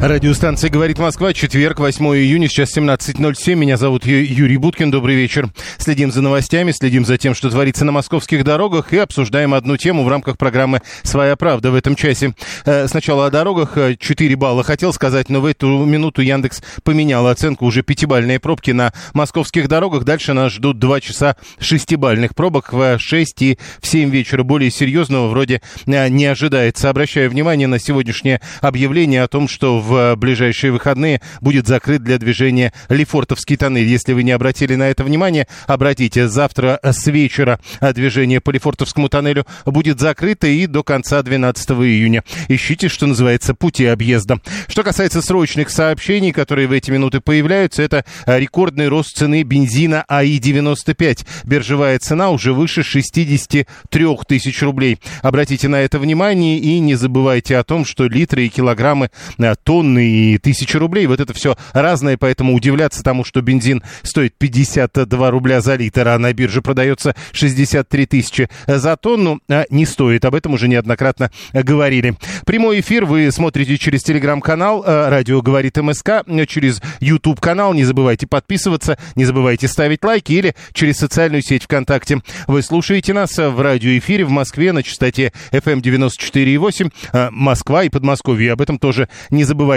Радиостанция «Говорит Москва», четверг, 8 июня, сейчас 17.07. Меня зовут Юрий Буткин, добрый вечер. Следим за новостями, следим за тем, что творится на московских дорогах и обсуждаем одну тему в рамках программы «Своя правда» в этом часе. Э, Сначала о дорогах, э, 4 балла хотел сказать, но в эту минуту Яндекс поменял оценку, уже пятибальные пробки на московских дорогах. Дальше нас ждут 2 часа шестибальных пробок в 6 и в 7 вечера. Более серьезного вроде э, не ожидается. Обращаю внимание на сегодняшнее объявление о том, что в ближайшие выходные будет закрыт для движения Лефортовский тоннель. Если вы не обратили на это внимание, обратите. Завтра с вечера движение по Лефортовскому тоннелю будет закрыто и до конца 12 июня. Ищите, что называется, пути объезда. Что касается срочных сообщений, которые в эти минуты появляются, это рекордный рост цены бензина АИ-95. Биржевая цена уже выше 63 тысяч рублей. Обратите на это внимание и не забывайте о том, что литры и килограммы, э, тонны и тысячи рублей, вот это все разное, поэтому удивляться тому, что бензин стоит 52 рубля за литр, а на бирже продается 63 тысячи за тонну, э, не стоит. Об этом уже неоднократно говорили. Прямой эфир вы смотрите через телеграм-канал э, «Радио говорит МСК», э, через YouTube-канал. Не забывайте подписываться, не забывайте ставить лайки или через социальную сеть ВКонтакте. Вы слушаете нас э, в радиоэфире в Москве на частоте FM 94,8 э, Москва и Подмосковье. Об этом тоже не забывайте.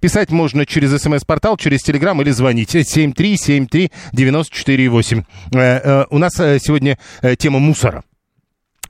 Писать можно через смс-портал, через телеграм или звонить 7373948. Э, э, У нас э, сегодня тема мусора.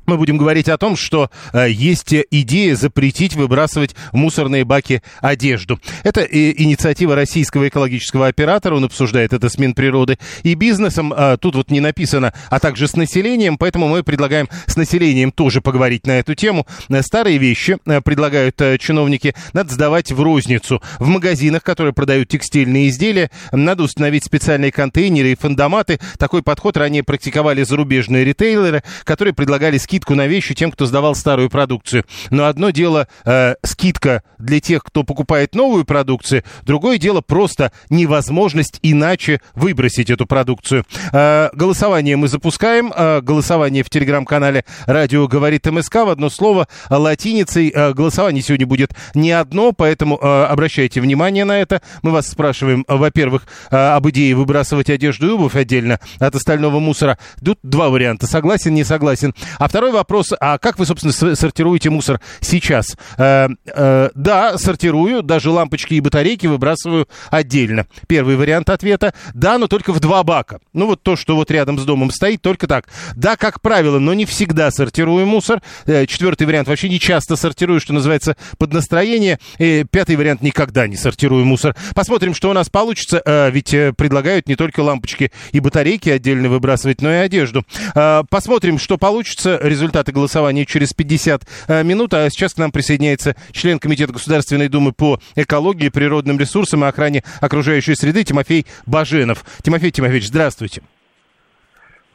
Мы будем говорить о том, что э, есть идея запретить выбрасывать в мусорные баки одежду. Это э, инициатива российского экологического оператора, он обсуждает это с Минприроды и бизнесом. А, тут вот не написано, а также с населением, поэтому мы предлагаем с населением тоже поговорить на эту тему. Э, Старые вещи, э, предлагают э, чиновники, надо сдавать в розницу. В магазинах, которые продают текстильные изделия, надо установить специальные контейнеры и фандоматы. Такой подход ранее практиковали зарубежные ритейлеры, которые предлагали скидку на вещи тем, кто сдавал старую продукцию. Но одно дело э, скидка для тех, кто покупает новую продукцию, другое дело просто невозможность иначе выбросить эту продукцию. Э, голосование мы запускаем. Э, голосование в телеграм-канале «Радио говорит МСК» в одно слово латиницей. Э, голосование сегодня будет не одно, поэтому э, обращайте внимание на это. Мы вас спрашиваем, э, во-первых, э, об идее выбрасывать одежду и обувь отдельно от остального мусора. Тут два варианта. Согласен, не согласен. А второй вопрос, а как вы, собственно, сортируете мусор сейчас? Э, э, да, сортирую, даже лампочки и батарейки выбрасываю отдельно. Первый вариант ответа. Да, но только в два бака. Ну, вот то, что вот рядом с домом стоит, только так. Да, как правило, но не всегда сортирую мусор. Э, четвертый вариант вообще не часто сортирую, что называется, под настроение. И пятый вариант никогда не сортирую мусор. Посмотрим, что у нас получится. Э, ведь э, предлагают не только лампочки и батарейки отдельно выбрасывать, но и одежду. Э, посмотрим, что получится. Результаты голосования через 50 э, минут. А сейчас к нам присоединяется член Комитета Государственной Думы по экологии, природным ресурсам и охране окружающей среды Тимофей Баженов. Тимофей Тимофеевич, здравствуйте.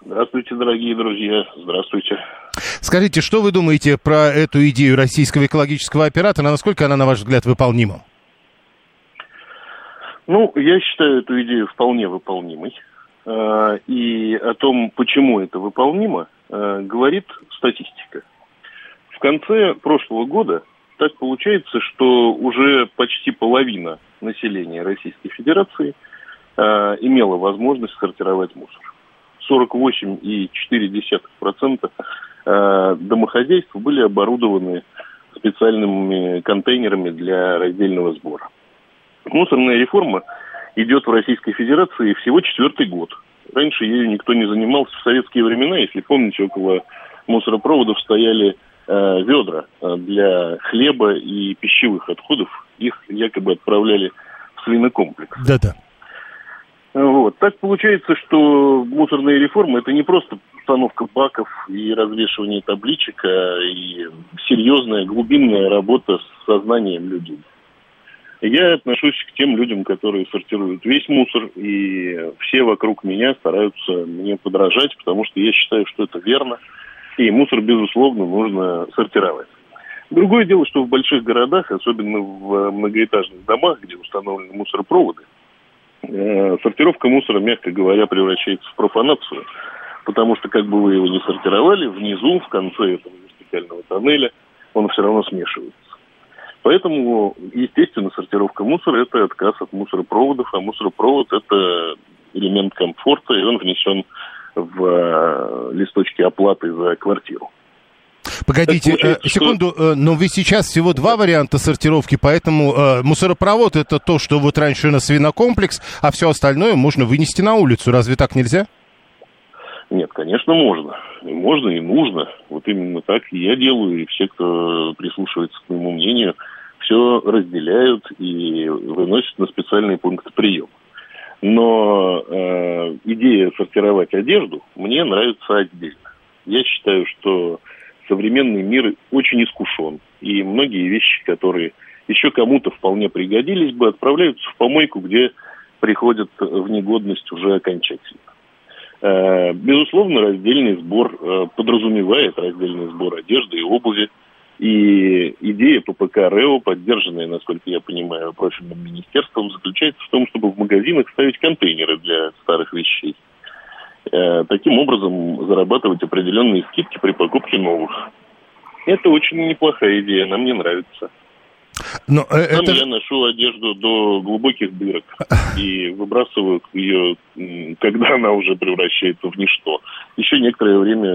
Здравствуйте, дорогие друзья. Здравствуйте. Скажите, что вы думаете про эту идею российского экологического оператора? Насколько она, на ваш взгляд, выполнима? Ну, я считаю эту идею вполне выполнимой. Э, И о том, почему это выполнимо, говорит статистика. В конце прошлого года так получается, что уже почти половина населения Российской Федерации э, имела возможность сортировать мусор. 48,4% э, домохозяйств были оборудованы специальными контейнерами для раздельного сбора. Мусорная реформа идет в Российской Федерации всего четвертый год. Раньше ею никто не занимался. В советские времена, если помните, около мусоропроводов стояли э, ведра э, для хлеба и пищевых отходов. Их якобы отправляли в свинокомплекс. Да-да. Вот. Так получается, что мусорная реформа – это не просто установка баков и развешивание табличек, а и серьезная глубинная работа с сознанием людей. Я отношусь к тем людям, которые сортируют весь мусор, и все вокруг меня стараются мне подражать, потому что я считаю, что это верно, и мусор, безусловно, нужно сортировать. Другое дело, что в больших городах, особенно в многоэтажных домах, где установлены мусоропроводы, э, сортировка мусора, мягко говоря, превращается в профанацию, потому что как бы вы его не сортировали, внизу, в конце этого вертикального тоннеля, он все равно смешивается. Поэтому, естественно, сортировка мусора – это отказ от мусоропроводов, а мусоропровод – это элемент комфорта, и он внесен в э, листочки оплаты за квартиру. Погодите, э, секунду, что... э, но вы сейчас всего два варианта сортировки, поэтому э, мусоропровод это то, что вот раньше на свинокомплекс, а все остальное можно вынести на улицу. Разве так нельзя? Нет, конечно, можно. И можно и нужно. Вот именно так и я делаю, и все, кто прислушивается к моему мнению, все разделяют и выносят на специальный пункт приема. Но э, идея сортировать одежду мне нравится отдельно. Я считаю, что современный мир очень искушен. И многие вещи, которые еще кому-то вполне пригодились бы, отправляются в помойку, где приходят в негодность уже окончательно. Э, безусловно, раздельный сбор э, подразумевает раздельный сбор одежды и обуви. И идея ППК РЭО, поддержанная, насколько я понимаю, профильным министерством, заключается в том, чтобы в магазинах ставить контейнеры для старых вещей. Э, таким образом зарабатывать определенные скидки при покупке новых. Это очень неплохая идея, она мне нравится. Но э, Сам это... я ношу одежду до глубоких дырок и выбрасываю ее, когда она уже превращается в ничто. Еще некоторое время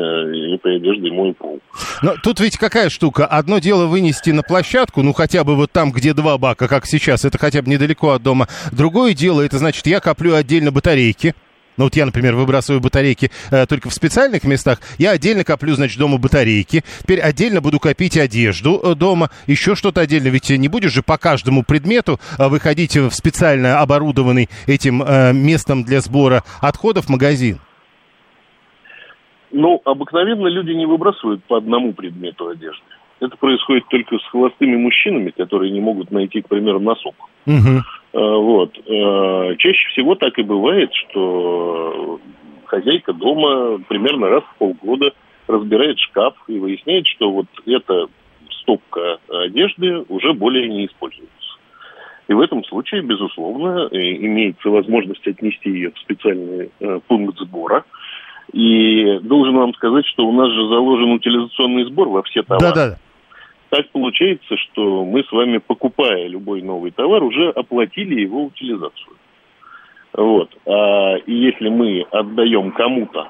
этой одеждой мой пол. Но тут ведь какая штука? Одно дело вынести на площадку, ну хотя бы вот там, где два бака, как сейчас, это хотя бы недалеко от дома. Другое дело, это значит, я коплю отдельно батарейки, ну вот я, например, выбрасываю батарейки э, только в специальных местах. Я отдельно коплю, значит, дома батарейки. Теперь отдельно буду копить одежду э, дома. Еще что-то отдельно. Ведь не будешь же по каждому предмету э, выходить в специально оборудованный этим э, местом для сбора отходов магазин. Ну, обыкновенно люди не выбрасывают по одному предмету одежды. Это происходит только с холостыми мужчинами, которые не могут найти, к примеру, носок. Угу. Вот. Э, чаще всего так и бывает, что хозяйка дома примерно раз в полгода разбирает шкаф и выясняет, что вот эта стопка одежды уже более не используется. И в этом случае, безусловно, э, имеется возможность отнести ее в специальный пункт сбора. И должен вам сказать, что у нас же заложен утилизационный сбор во все товары. Да-да так получается, что мы с вами, покупая любой новый товар, уже оплатили его утилизацию. Вот. А, и если мы отдаем кому-то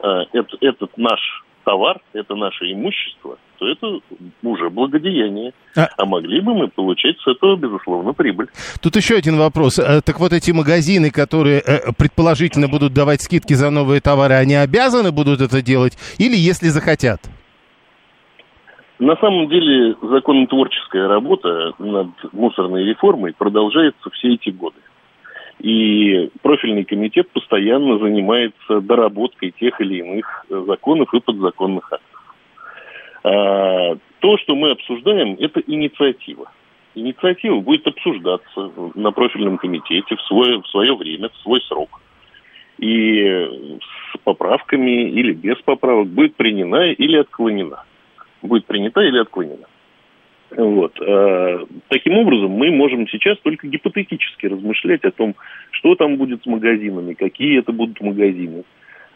а, это, этот наш товар, это наше имущество, то это уже благодеяние. А... а могли бы мы получать с этого, безусловно, прибыль. Тут еще один вопрос. Э, так вот эти магазины, которые э, предположительно будут давать скидки за новые товары, они обязаны будут это делать или если захотят? На самом деле законотворческая работа над мусорной реформой продолжается все эти годы. И профильный комитет постоянно занимается доработкой тех или иных законов и подзаконных актов. А, то, что мы обсуждаем, это инициатива. Инициатива будет обсуждаться на профильном комитете в свое, в свое время, в свой срок. И с поправками или без поправок будет принята или отклонена будет принята или отклонена. Вот. А, таким образом, мы можем сейчас только гипотетически размышлять о том, что там будет с магазинами, какие это будут магазины.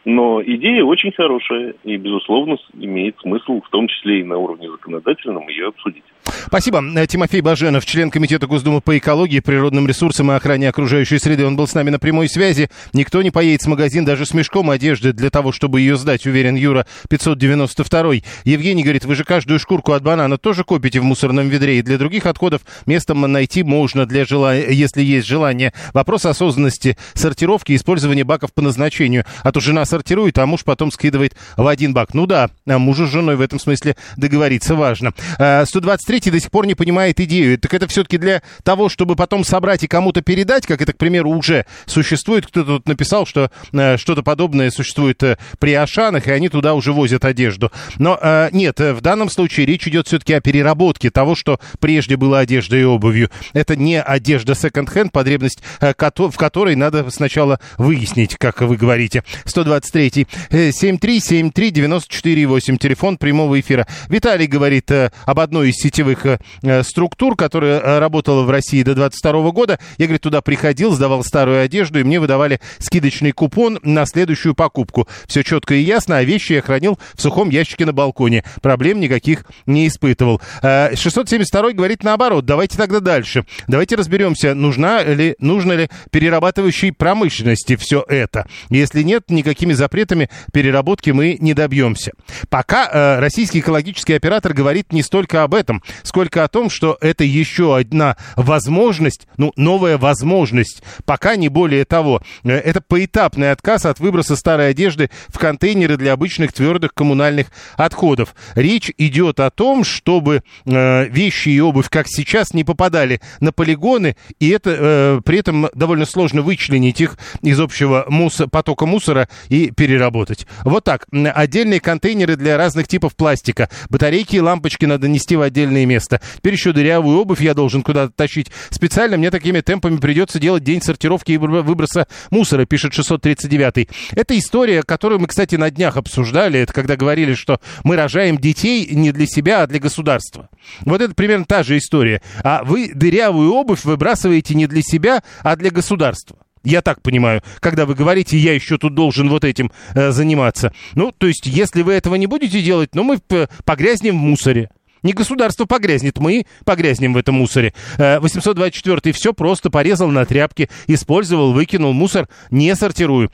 Но идея очень хорошая и, безусловно, имеет смысл, в том числе и на уровне законодательном, ее обсудить. Спасибо. Тимофей Баженов, член Комитета Госдумы по экологии, природным ресурсам и охране окружающей среды. Он был с нами на прямой связи. Никто не поедет в магазин даже с мешком одежды для того, чтобы ее сдать, уверен Юра 592. Евгений говорит, вы же каждую шкурку от банана тоже копите в мусорном ведре, и для других отходов место найти можно, для жела... если есть желание. Вопрос осознанности, сортировки использования баков по назначению. А то жена сортирует, а муж потом скидывает в один бак. Ну да, мужу с женой в этом смысле договориться важно. 123 до сих пор не понимает идею. Так это все-таки для того, чтобы потом собрать и кому-то передать, как это, к примеру, уже существует. Кто-то тут написал, что что-то подобное существует при Ашанах, и они туда уже возят одежду. Но нет, в данном случае речь идет все-таки о переработке того, что прежде было одеждой и обувью. Это не одежда секонд-хенд, потребность в которой надо сначала выяснить, как вы говорите. 123 7373 94 8 телефон прямого эфира. Виталий говорит э, об одной из сетевых э, структур, которая э, работала в России до 22 года. Я, говорит, туда приходил, сдавал старую одежду, и мне выдавали скидочный купон на следующую покупку. Все четко и ясно, а вещи я хранил в сухом ящике на балконе. Проблем никаких не испытывал. 672 говорит наоборот. Давайте тогда дальше. Давайте разберемся, нужна ли, нужно ли перерабатывающей промышленности все это. Если нет, никакими запретами переработки мы не добьемся. Пока э, российский экологический оператор говорит не столько об этом, сколько о том, что это еще одна возможность, ну, новая возможность, пока не более того. Э, это поэтапный отказ от выброса старой одежды в контейнеры для обычных твердых коммунальных отходов. Речь идет о том, чтобы э, вещи и обувь, как сейчас, не попадали на полигоны, и это э, при этом довольно сложно вычленить их из общего мус потока мусора и переработать. Вот так. Отдельные контейнеры для разных типов пластика. Батарейки и лампочки надо нести в отдельное место. Теперь еще дырявую обувь я должен куда-то тащить. Специально мне такими темпами придется делать день сортировки и выброса мусора, пишет 639. Это история, которую мы, кстати, на днях обсуждали. Это когда говорили, что мы рожаем детей не для себя, а для государства. Вот это примерно та же история. А вы дырявую обувь выбрасываете не для себя, а для государства. Я так понимаю, когда вы говорите, я еще тут должен вот этим э, заниматься. Ну, то есть, если вы этого не будете делать, ну, мы погрязнем в мусоре. Не государство погрязнет, мы погрязнем в этом мусоре. 824 э, все просто порезал на тряпке, использовал, выкинул мусор, не сортирую.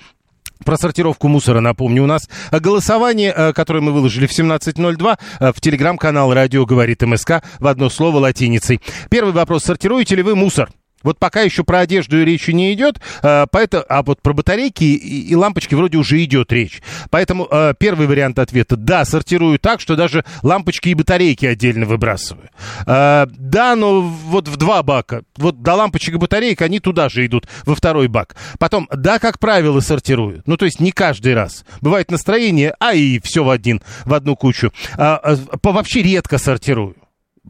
Про сортировку мусора напомню. У нас голосование, э, которое мы выложили в 17.02 э, в телеграм-канал «Радио говорит МСК» в одно слово латиницей. Первый вопрос. Сортируете ли вы мусор? Вот пока еще про одежду речи не идет, э, поэтому, а вот про батарейки и, и лампочки вроде уже идет речь. Поэтому э, первый вариант ответа – да, сортирую так, что даже лампочки и батарейки отдельно выбрасываю. Э, да, но вот в два бака. Вот до лампочек и батареек они туда же идут, во второй бак. Потом, да, как правило, сортирую. Ну, то есть не каждый раз. Бывает настроение, а и все в один, в одну кучу. А, вообще редко сортирую.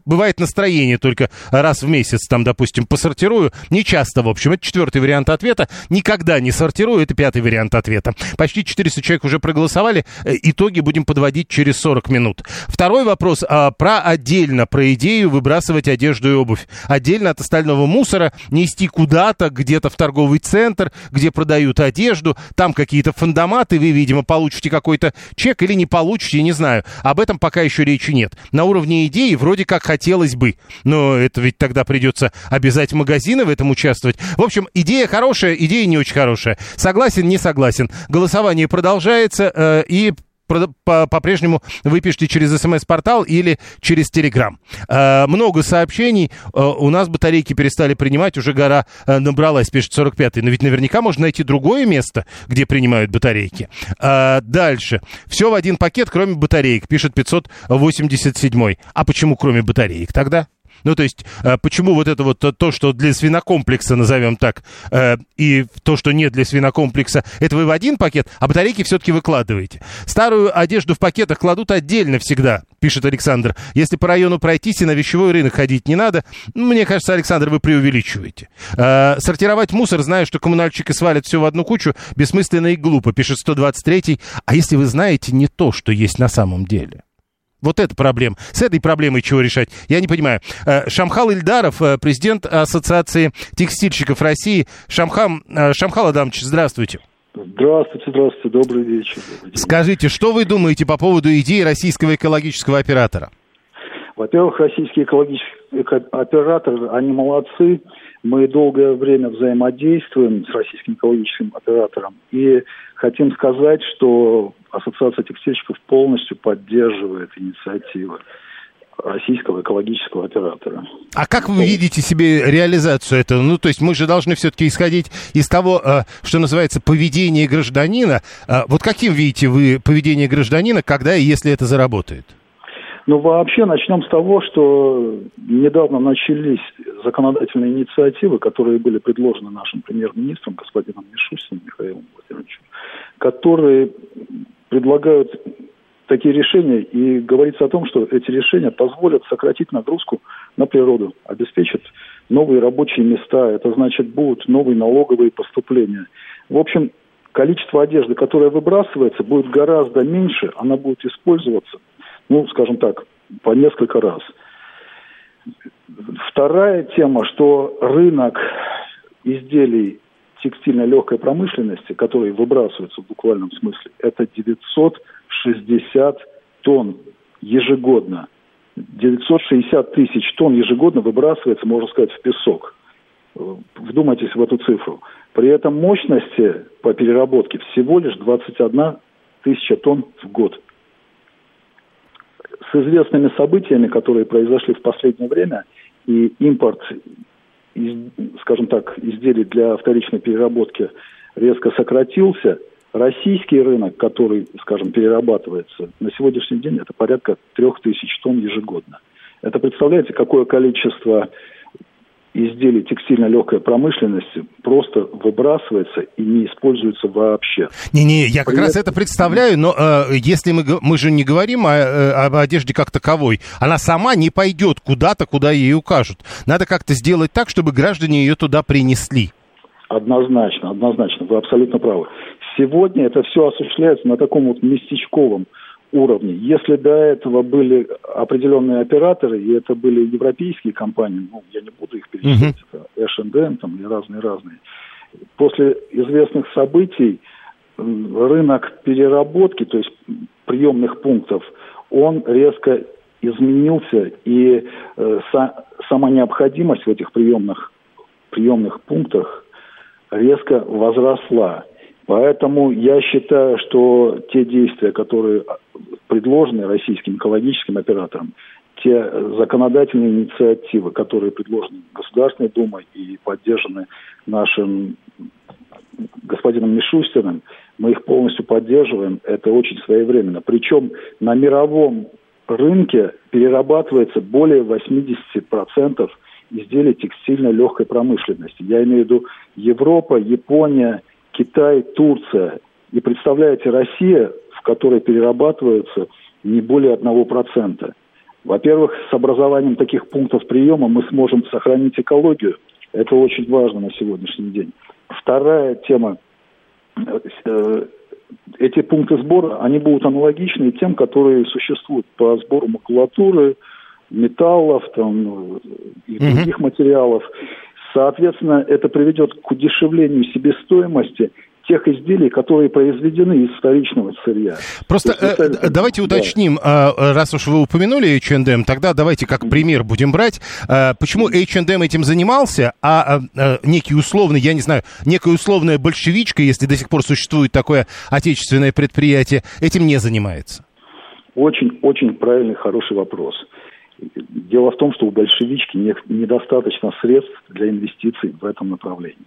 Бывает настроение только раз в месяц, там, допустим, посортирую. Не часто, в общем. Это четвертый вариант ответа. Никогда не сортирую. Это пятый вариант ответа. Почти 400 человек уже проголосовали. Э, итоги будем подводить через 40 минут. Второй вопрос а, про отдельно, про идею выбрасывать одежду и обувь. Отдельно от остального мусора нести куда-то, где-то в торговый центр, где продают одежду. Там какие-то фандоматы. Вы, видимо, получите какой-то чек или не получите, не знаю. Об этом пока еще речи нет. На уровне идеи вроде как хотелось бы. Но это ведь тогда придется обязать магазины в этом участвовать. В общем, идея хорошая, идея не очень хорошая. Согласен, не согласен. Голосование продолжается э, и по-прежнему вы пишете через смс-портал или через Телеграм. Э, много сообщений. Э, у нас батарейки перестали принимать, уже гора э, набралась, пишет 45-й. Но ведь наверняка можно найти другое место, где принимают батарейки. Дальше. Все в один пакет, кроме батареек, пишет 587-й. А почему кроме батареек тогда? Ну, то есть, э, почему вот это вот то, что для свинокомплекса, назовем так, э, и то, что нет для свинокомплекса, это вы в один пакет, а батарейки все-таки выкладываете. Старую одежду в пакетах кладут отдельно всегда, пишет Александр. Если по району пройтись и на вещевой рынок ходить не надо, ну, мне кажется, Александр, вы преувеличиваете. Э, сортировать мусор, зная, что коммунальщики свалят все в одну кучу, бессмысленно и глупо, пишет 123-й. А если вы знаете не то, что есть на самом деле? Вот это проблема. С этой проблемой чего решать? Я не понимаю. Э, Шамхал Ильдаров, э, президент Ассоциации текстильщиков России. Шамхам, э, Шамхал Адамович, здравствуйте. Здравствуйте, здравствуйте, добрый вечер. Добрый Скажите, что вы думаете по поводу идеи российского экологического оператора? Во-первых, российский экологический оператор, они молодцы. Мы долгое время взаимодействуем с российским экологическим оператором. И хотим сказать, что Ассоциация текстильщиков полностью поддерживает инициативы. российского экологического оператора. А как вы видите себе реализацию этого? Ну, то есть мы же должны все-таки исходить из того, э, что называется поведение гражданина. Э, вот каким видите вы поведение гражданина, когда и если это заработает? Ну, вообще начнем с того, что недавно начались законодательные инициативы, которые были предложены нашим премьер-министром, господином Мишустиным Михаилом Владимировичем, которые предлагают такие решения, и говорится о том, что эти решения позволят сократить нагрузку на природу, обеспечат новые рабочие места, это значит будут новые налоговые поступления. В общем, количество одежды, которое выбрасывается, будет гораздо меньше, она будет использоваться, ну, скажем так, по несколько раз. Вторая тема, что рынок изделий текстильной легкой промышленности, которые выбрасываются в буквальном смысле, это 900 960 тонн ежегодно. 960 тысяч тонн ежегодно выбрасывается, можно сказать, в песок. Вдумайтесь в эту цифру. При этом мощности по переработке всего лишь 21 тысяча тонн в год. С известными событиями, которые произошли в последнее время, и импорт, скажем так, изделий для вторичной переработки резко сократился – Российский рынок, который, скажем, перерабатывается, на сегодняшний день это порядка трех тысяч тонн ежегодно. Это представляете, какое количество изделий текстильно-легкой промышленности просто выбрасывается и не используется вообще. Не-не, я как При раз это представляю, но э, если мы, мы же не говорим о, э, об одежде как таковой, она сама не пойдет куда-то, куда ей укажут. Надо как-то сделать так, чтобы граждане ее туда принесли. Однозначно, однозначно, вы абсолютно правы. Сегодня это все осуществляется на таком вот местечковом уровне. Если до этого были определенные операторы, и это были европейские компании, ну, я не буду их перечислять, uh-huh. это H&M там и разные-разные, после известных событий рынок переработки, то есть приемных пунктов, он резко изменился, и э, са, сама необходимость в этих приемных, приемных пунктах резко возросла. Поэтому я считаю, что те действия, которые предложены российским экологическим операторам, те законодательные инициативы, которые предложены Государственной Думой и поддержаны нашим господином Мишустиным, мы их полностью поддерживаем. Это очень своевременно. Причем на мировом рынке перерабатывается более 80% изделий текстильной легкой промышленности. Я имею в виду Европа, Япония, Китай, Турция. И представляете, Россия, в которой перерабатываются не более одного процента. Во-первых, с образованием таких пунктов приема мы сможем сохранить экологию. Это очень важно на сегодняшний день. Вторая тема. Э, эти пункты сбора, они будут аналогичны тем, которые существуют по сбору макулатуры, металлов там, и других угу. материалов. Соответственно, это приведет к удешевлению себестоимости тех изделий, которые произведены из вторичного сырья. Просто есть, э, это... давайте уточним, да. раз уж вы упомянули H&M, тогда давайте как пример будем брать, э, почему H&M этим занимался, а э, некий условный, я не знаю, некая условная большевичка, если до сих пор существует такое отечественное предприятие, этим не занимается? Очень-очень правильный, хороший вопрос. Дело в том, что у большевички не, недостаточно средств для инвестиций в этом направлении.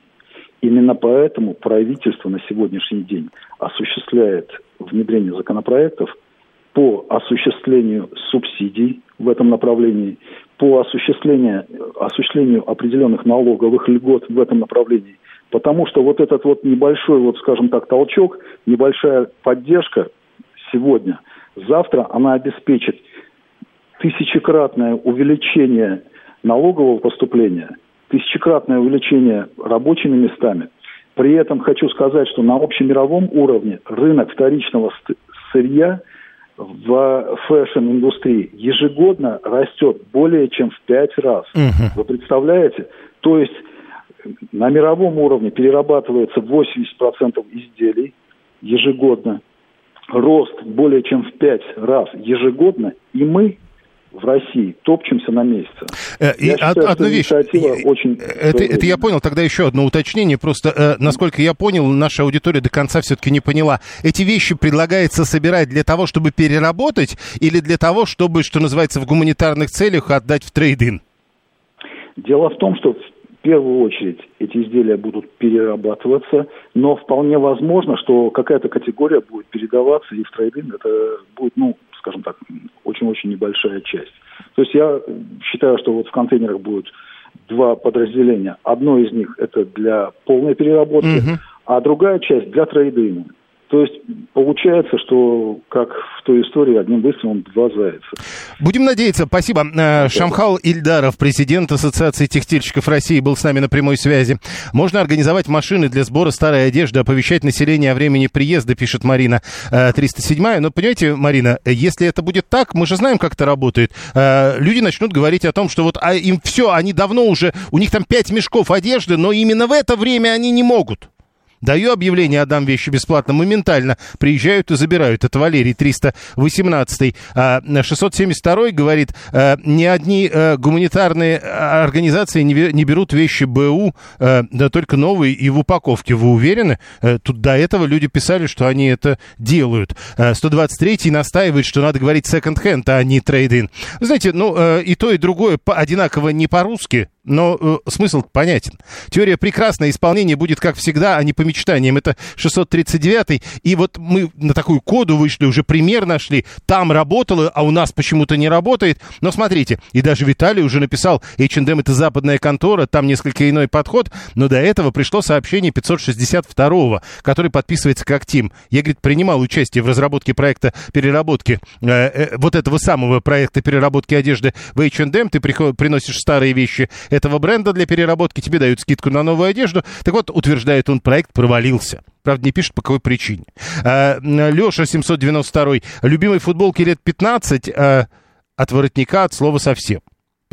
Именно поэтому правительство на сегодняшний день осуществляет внедрение законопроектов по осуществлению субсидий в этом направлении, по осуществлению, осуществлению определенных налоговых льгот в этом направлении. Потому что вот этот вот небольшой, вот скажем так, толчок, небольшая поддержка сегодня, завтра она обеспечит тысячекратное увеличение налогового поступления, тысячекратное увеличение рабочими местами. При этом хочу сказать, что на общемировом уровне рынок вторичного сырья в фэшн-индустрии ежегодно растет более чем в пять раз. Угу. Вы представляете? То есть на мировом уровне перерабатывается 80% изделий ежегодно. Рост более чем в пять раз ежегодно. И мы в России топчемся на месте. Э, и Я считаю, одну вещь. очень Это, это я понял. Тогда еще одно уточнение. Просто, э, насколько я понял, наша аудитория до конца все-таки не поняла. Эти вещи предлагается собирать для того, чтобы переработать, или для того, чтобы, что называется, в гуманитарных целях отдать в трейдинг? Дело в том, что в первую очередь эти изделия будут перерабатываться, но вполне возможно, что какая-то категория будет передаваться и в трейдинг это будет, ну, скажем так, очень-очень небольшая часть. То есть я считаю, что вот в контейнерах будет два подразделения. Одно из них это для полной переработки, Мгм. а другая часть для трейдинга. То есть получается, что как в той истории одним выстрелом два зайца. Будем надеяться. Спасибо. Э, Шамхал Ильдаров, президент Ассоциации текстильщиков России, был с нами на прямой связи. Можно организовать машины для сбора старой одежды, оповещать население о времени приезда, пишет Марина э, 307. Но понимаете, Марина, э, если это будет так, мы же знаем, как это работает. Э, Люди начнут говорить о том, что вот а им все, они давно уже, у них там пять мешков одежды, но именно в это время они не могут. Даю объявление, отдам вещи бесплатно, моментально приезжают и забирают. Это Валерий 318. А, 672 говорит, а, ни одни а, гуманитарные а, организации не, берут вещи БУ, а, да только новые и в упаковке. Вы уверены? А, Тут до этого люди писали, что они это делают. А, 123 настаивает, что надо говорить second-hand, а не trade-in. Вы знаете, ну, э, и то, и другое одинаково не по-русски, но э, смысл понятен. Теория прекрасная, исполнение будет, как всегда, а не по мечтаниям. Это 639 И вот мы на такую коду вышли, уже пример нашли. Там работало, а у нас почему-то не работает. Но смотрите, и даже Виталий уже написал, H&M это западная контора, там несколько иной подход. Но до этого пришло сообщение 562 который подписывается как Тим. Я, говорит, принимал участие в разработке проекта переработки э, э, вот этого самого проекта переработки одежды в H&M. Ты приход- приносишь старые вещи этого бренда для переработки, тебе дают скидку на новую одежду. Так вот, утверждает он, проект провалился. Правда, не пишет, по какой причине. Леша 792 любимой футболки лет 15 э, от воротника от слова совсем.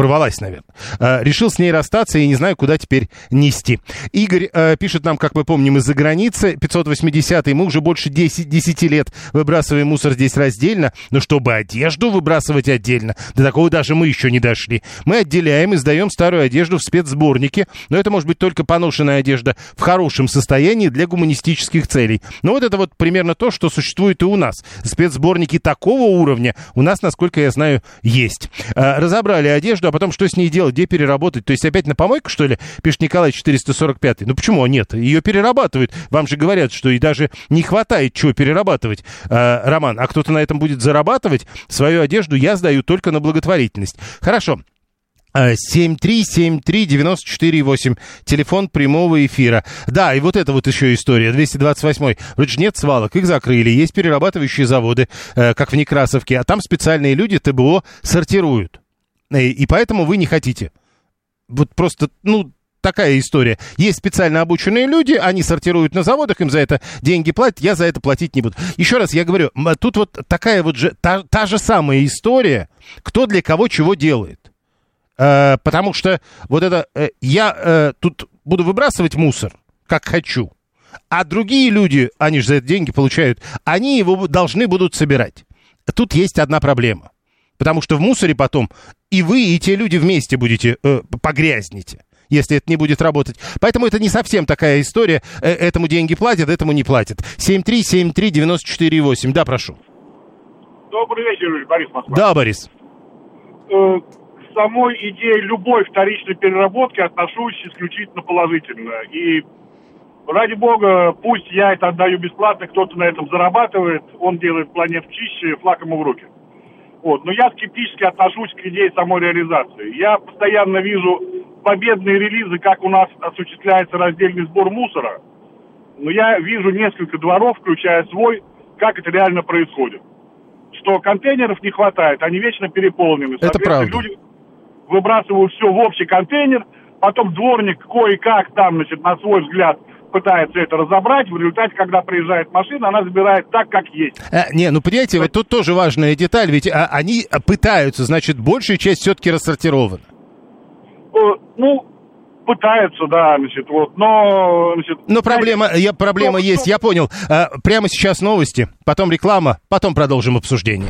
Порвалась, наверное. Э, решил с ней расстаться и не знаю, куда теперь нести. Игорь э, пишет нам, как мы помним, из-за границы. 580 мы уже больше 10, 10 лет выбрасываем мусор здесь раздельно. Но чтобы одежду выбрасывать отдельно, до такого даже мы еще не дошли. Мы отделяем и сдаем старую одежду в спецсборники. Но это может быть только поношенная одежда в хорошем состоянии для гуманистических целей. Но вот это вот примерно то, что существует и у нас. Спецсборники такого уровня у нас, насколько я знаю, есть. Э, разобрали одежду, а потом что с ней делать, где переработать? То есть опять на помойку, что ли? Пишет Николай 445. Ну почему нет? Ее перерабатывают. Вам же говорят, что и даже не хватает чего перерабатывать. Э, Роман, а кто-то на этом будет зарабатывать? Свою одежду я сдаю только на благотворительность. Хорошо. Э, 7373948, телефон прямого эфира. Да, и вот это вот еще история, 228 Вроде же нет свалок, их закрыли, есть перерабатывающие заводы, э, как в Некрасовке, а там специальные люди ТБО сортируют. Э, И поэтому вы не хотите. Вот просто, ну, такая история. Есть специально обученные люди, они сортируют на заводах, им за это деньги платят, я за это платить не буду. Еще раз я говорю, тут вот такая вот же, та, та же самая история, кто для кого чего делает. Э, потому что вот это э, я э, тут буду выбрасывать мусор, как хочу, а другие люди, они же за это деньги получают, они его должны будут собирать. Тут есть одна проблема. Потому что в мусоре потом и вы, и те люди вместе будете э, погрязнете если это не будет работать. Поэтому это не совсем такая история. Э, Этому деньги платят, этому не платят. 7373948. Да, прошу. Добрый вечер, Борис Москва. Да, Борис. Э, К самой идее любой вторичной переработки отношусь исключительно положительно. И ради бога, пусть я это отдаю бесплатно, кто-то на этом зарабатывает, он делает планету чище, флаг ему в руки. Вот. Но я скептически отношусь к идее самой реализации. Я постоянно вижу победные релизы, как у нас осуществляется раздельный сбор мусора. Но я вижу несколько дворов, включая свой, как это реально происходит. Что контейнеров не хватает, они вечно переполнены. Это Соответственно, правда. Люди выбрасывают все в общий контейнер, потом дворник кое-как там, значит, на свой взгляд пытается это разобрать. В результате, когда приезжает машина, она забирает так, как есть. Э, не, ну понимаете, вот тут тоже важная деталь, ведь а, они пытаются, значит, большая часть все-таки рассортирована. Ну, пытаются, да, значит, вот, но, значит... Но проблема, я, проблема Стоп, есть, я понял. А, прямо сейчас новости, потом реклама, потом продолжим обсуждение.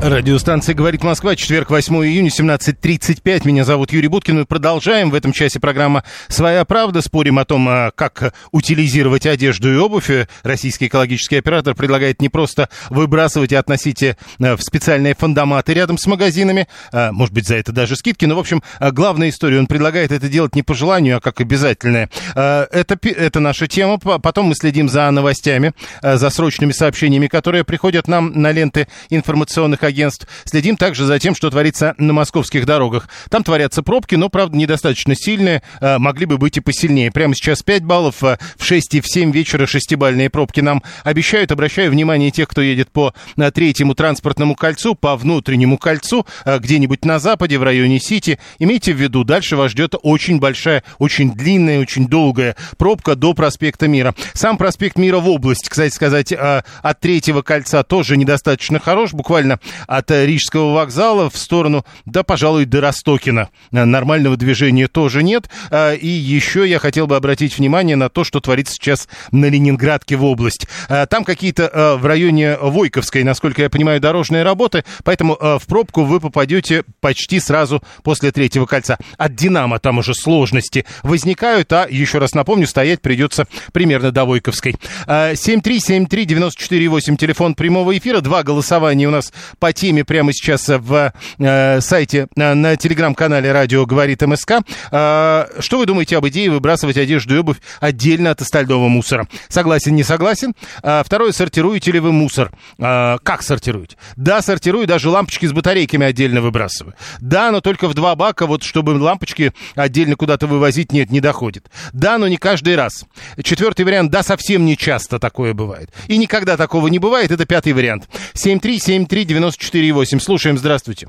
Радиостанция «Говорит Москва», четверг, 8 июня, 17.35. Меня зовут Юрий Буткин. Мы продолжаем. В этом часе программа «Своя правда». Спорим о том, а, как утилизировать одежду и обувь. Российский экологический оператор предлагает не просто выбрасывать и относить э, в специальные фандоматы рядом с магазинами. А, может быть, за это даже скидки. Но, в общем, а, главная история. Он предлагает это делать не по желанию, а как обязательное. Это, это наша тема. Потом мы следим за новостями, за срочными сообщениями, которые приходят нам на ленты информационных агентств. Следим также за тем, что творится на московских дорогах. Там творятся пробки, но, правда, недостаточно сильные. А, могли бы быть и посильнее. Прямо сейчас 5 баллов, а, в 6 и в 7 вечера шестибальные пробки нам обещают. Обращаю внимание тех, кто едет по а, третьему транспортному кольцу, по внутреннему кольцу, где-нибудь на западе, в районе Сити. Имейте в виду, дальше вас ждет очень большая, очень длинная, очень долгая пробка до проспекта Мира. Сам проспект Мира в область, кстати сказать, от третьего кольца тоже недостаточно хорош. Буквально от Рижского вокзала в сторону, да, пожалуй, до Ростокина. Нормального движения тоже нет. А, и еще я хотел бы обратить внимание на то, что творится сейчас на Ленинградке в область. Там какие-то в районе Войковской, насколько я понимаю, дорожные работы, поэтому в пробку вы попадете почти сразу после третьего кольца. От Динамо там уже сложности возникают, а, еще раз напомню, стоять придется примерно до Войковской. 7373948, телефон прямого эфира, два голосования у нас по теме прямо сейчас в э, сайте, э, на телеграм-канале «Радио говорит МСК». Э, что вы думаете об идее выбрасывать одежду и обувь отдельно от остального мусора? Согласен, не согласен? Э, второе, сортируете ли вы мусор? Э, как сортируете? Да, сортирую, даже лампочки с батарейками отдельно выбрасываю. Да, но только в два бака, вот чтобы лампочки отдельно куда-то вывозить, нет, не доходит. Да, но не каждый раз. Четвертый вариант, да, совсем не часто такое бывает. И никогда такого не бывает, это пятый вариант. 73739 94,8. Слушаем, здравствуйте.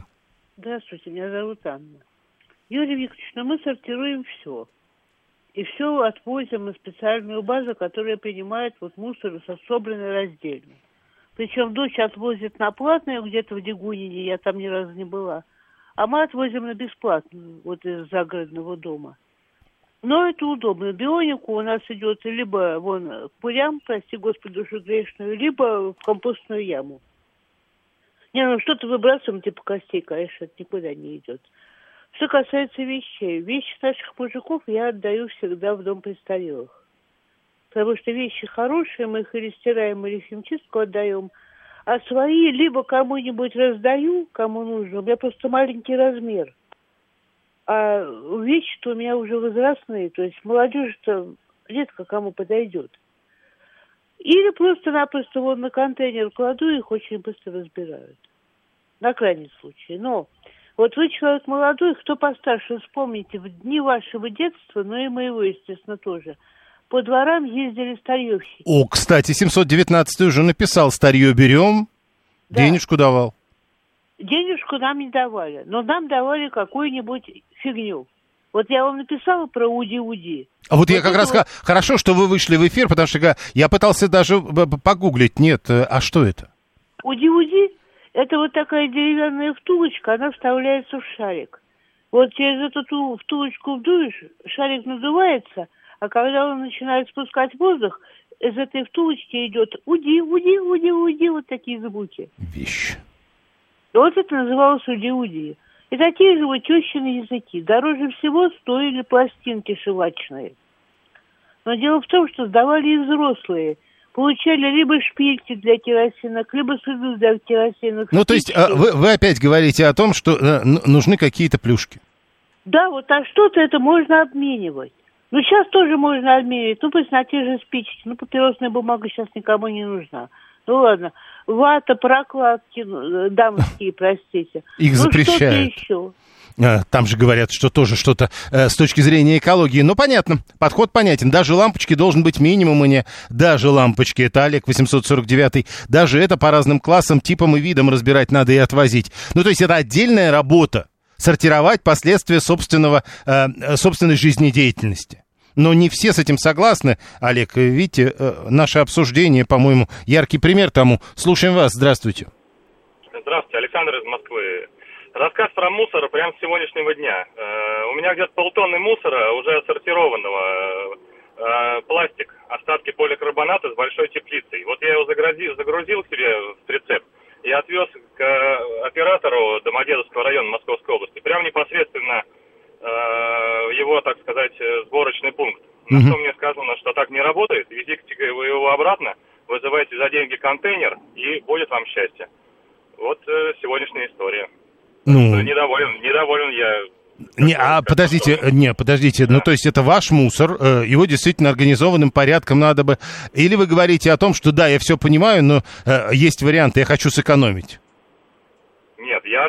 Здравствуйте, меня зовут Анна. Юрий Викторович, ну мы сортируем все. И все отвозим на специальную базу, которая принимает вот мусор собранный раздельно. Причем дочь отвозит на платную где-то в Дегунине, я там ни разу не была. А мы отвозим на бесплатную, вот из загородного дома. Но это удобно. Бионику у нас идет либо вон к пылям, прости господи, душу грешную, либо в компостную яму. Не, ну что-то выбрасываем типа костей, конечно, это никуда не идет. Что касается вещей, вещи наших мужиков я отдаю всегда в дом престарелых. Потому что вещи хорошие, мы их или стираем, или химчистку отдаем. А свои либо кому-нибудь раздаю, кому нужно. У меня просто маленький размер. А вещи-то у меня уже возрастные. То есть молодежь-то редко кому подойдет. Или просто-напросто вон на контейнер кладу, их очень быстро разбирают. На крайний случай. Но вот вы человек молодой, кто постарше, вспомните, в дни вашего детства, ну и моего, естественно, тоже, по дворам ездили старьевщики. О, кстати, 719 уже написал, старье берем, да. денежку давал. Денежку нам не давали, но нам давали какую-нибудь фигню. Вот я вам написала про Уди-Уди. А вот, вот я как раз... Вот... Хорошо, что вы вышли в эфир, потому что я пытался даже погуглить. Нет, э, а что это? Уди-Уди – это вот такая деревянная втулочка, она вставляется в шарик. Вот через эту втулочку вдуешь, шарик надувается, а когда он начинает спускать воздух, из этой втулочки идет уди, уди, уди, уди, вот такие звуки. Вещь. Вот это называлось уди-уди. И такие же вот тещины языки. Дороже всего стоили пластинки шивачные. Но дело в том, что сдавали и взрослые. Получали либо шпильки для керосинок, либо суды для керосинок. Ну, то есть а, вы, вы опять говорите о том, что э, нужны какие-то плюшки. Да, вот а что-то это можно обменивать. Ну, сейчас тоже можно обменивать. Ну, пусть на те же спички. Ну, папиросная бумага сейчас никому не нужна. Ну, ладно вата, прокладки ну, э, дамские, простите. Их ну, запрещают. еще. А, там же говорят, что тоже что-то э, с точки зрения экологии. Ну, понятно, подход понятен. Даже лампочки должен быть минимум, и не даже лампочки. Это Олег 849. Даже это по разным классам, типам и видам разбирать надо и отвозить. Ну, то есть это отдельная работа. Сортировать последствия собственного, э, собственной жизнедеятельности. Но не все с этим согласны, Олег. Видите, э, наше обсуждение, по-моему, яркий пример тому. Слушаем вас. Здравствуйте. Здравствуйте, Александр из Москвы. Рассказ про мусор прямо с сегодняшнего дня. Э, у меня где-то полтонны мусора уже отсортированного. Э, пластик, остатки поликарбоната с большой теплицей. Вот я его загрузил, загрузил себе в прицеп и отвез к оператору Домодедовского района Московской области. Прямо непосредственно его, так сказать, сборочный пункт. На что мне сказано, что так не работает, везите вы его обратно, вызывайте за деньги контейнер, и будет вам счастье. Вот сегодняшняя история. Ну... Недоволен, недоволен я не, а подождите, не, подождите, ну то есть это ваш мусор, э, его действительно организованным порядком надо бы... Или вы говорите о том, что да, я все понимаю, но э, есть варианты, я хочу сэкономить?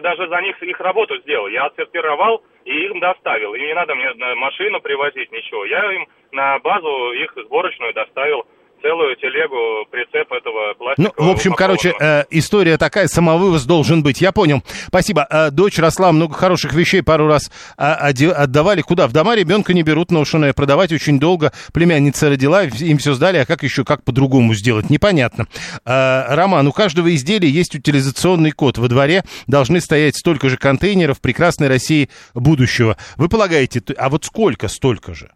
Даже за них их работу сделал. Я отсортировал и им доставил. И не надо мне машину привозить, ничего. Я им на базу их сборочную доставил целую телегу, прицеп этого пластикового. Ну, в общем, короче, э, история такая, самовывоз должен быть. Я понял. Спасибо. Э, дочь росла, много хороших вещей пару раз э, отдавали. Куда? В дома ребенка не берут ношеное. Продавать очень долго. Племянница родила, им все сдали, а как еще, как по-другому сделать? Непонятно. Э, Роман, у каждого изделия есть утилизационный код. Во дворе должны стоять столько же контейнеров прекрасной России будущего. Вы полагаете, а вот сколько столько же?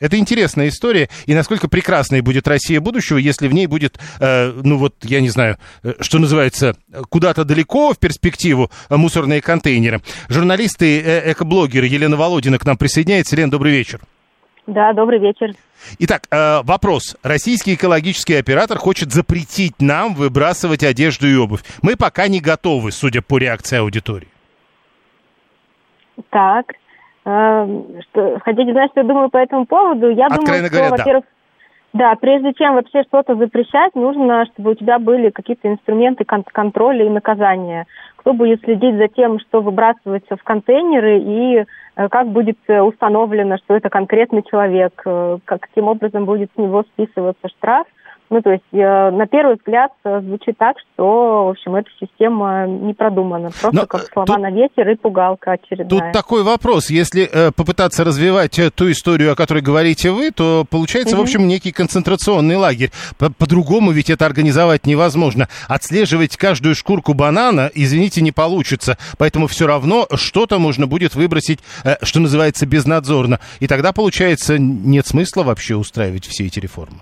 Это интересная история, и насколько прекрасной будет Россия будущего, если в ней будет, э, ну вот, я не знаю, э, что называется, куда-то далеко в перспективу э, мусорные контейнеры. Журналисты, э, экоблогеры Елена Володина к нам присоединяется. Елена, добрый вечер. Да, добрый вечер. Итак, э, вопрос. Российский экологический оператор хочет запретить нам выбрасывать одежду и обувь. Мы пока не готовы, судя по реакции аудитории. Так, что, хотите знать, что я думаю по этому поводу? Я Откровенно думаю, что, во-первых, да. да, прежде чем вообще что-то запрещать, нужно, чтобы у тебя были какие-то инструменты кон- контроля и наказания. Кто будет следить за тем, что выбрасывается в контейнеры и э, как будет э, установлено, что это конкретный человек, э, как, каким образом будет с него списываться штраф. Ну, то есть, э, на первый взгляд, э, звучит так, что, в общем, эта система не продумана. Просто Но, как слова тут, на ветер и пугалка очередная. Тут такой вопрос. Если э, попытаться развивать э, ту историю, о которой говорите вы, то получается, угу. в общем, некий концентрационный лагерь. По-другому ведь это организовать невозможно. Отслеживать каждую шкурку банана, извините, не получится. Поэтому все равно что-то можно будет выбросить, э, что называется, безнадзорно. И тогда, получается, нет смысла вообще устраивать все эти реформы.